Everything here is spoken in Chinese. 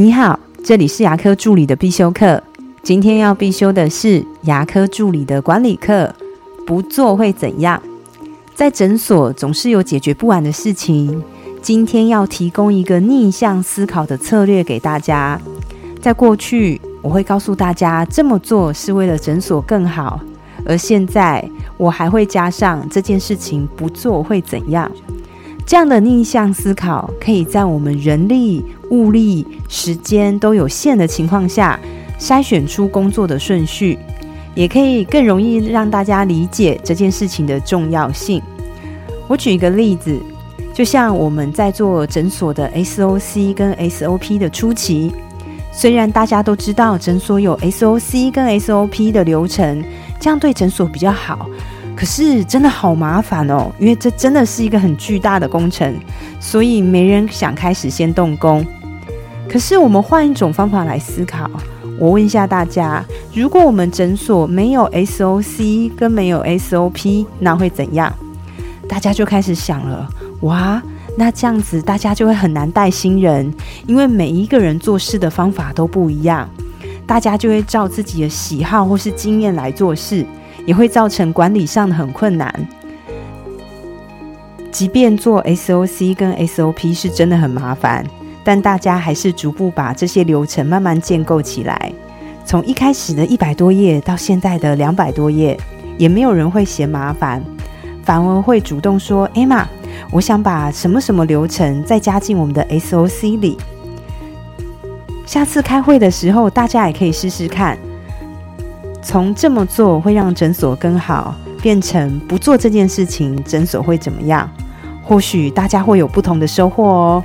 你好，这里是牙科助理的必修课。今天要必修的是牙科助理的管理课。不做会怎样？在诊所总是有解决不完的事情。今天要提供一个逆向思考的策略给大家。在过去，我会告诉大家这么做是为了诊所更好，而现在我还会加上这件事情不做会怎样？这样的逆向思考，可以在我们人力、物力、时间都有限的情况下，筛选出工作的顺序。也可以更容易让大家理解这件事情的重要性。我举一个例子，就像我们在做诊所的 SOC 跟 SOP 的初期，虽然大家都知道诊所有 SOC 跟 SOP 的流程，这样对诊所比较好，可是真的好麻烦哦，因为这真的是一个很巨大的工程，所以没人想开始先动工。可是我们换一种方法来思考。我问一下大家，如果我们诊所没有 SOC 跟没有 SOP，那会怎样？大家就开始想了，哇，那这样子大家就会很难带新人，因为每一个人做事的方法都不一样，大家就会照自己的喜好或是经验来做事，也会造成管理上的很困难。即便做 SOC 跟 SOP 是真的很麻烦。但大家还是逐步把这些流程慢慢建构起来，从一开始的一百多页到现在的两百多页，也没有人会嫌麻烦，反而会主动说：“艾玛，我想把什么什么流程再加进我们的 SOC 里。”下次开会的时候，大家也可以试试看，从这么做会让诊所更好，变成不做这件事情，诊所会怎么样？或许大家会有不同的收获哦。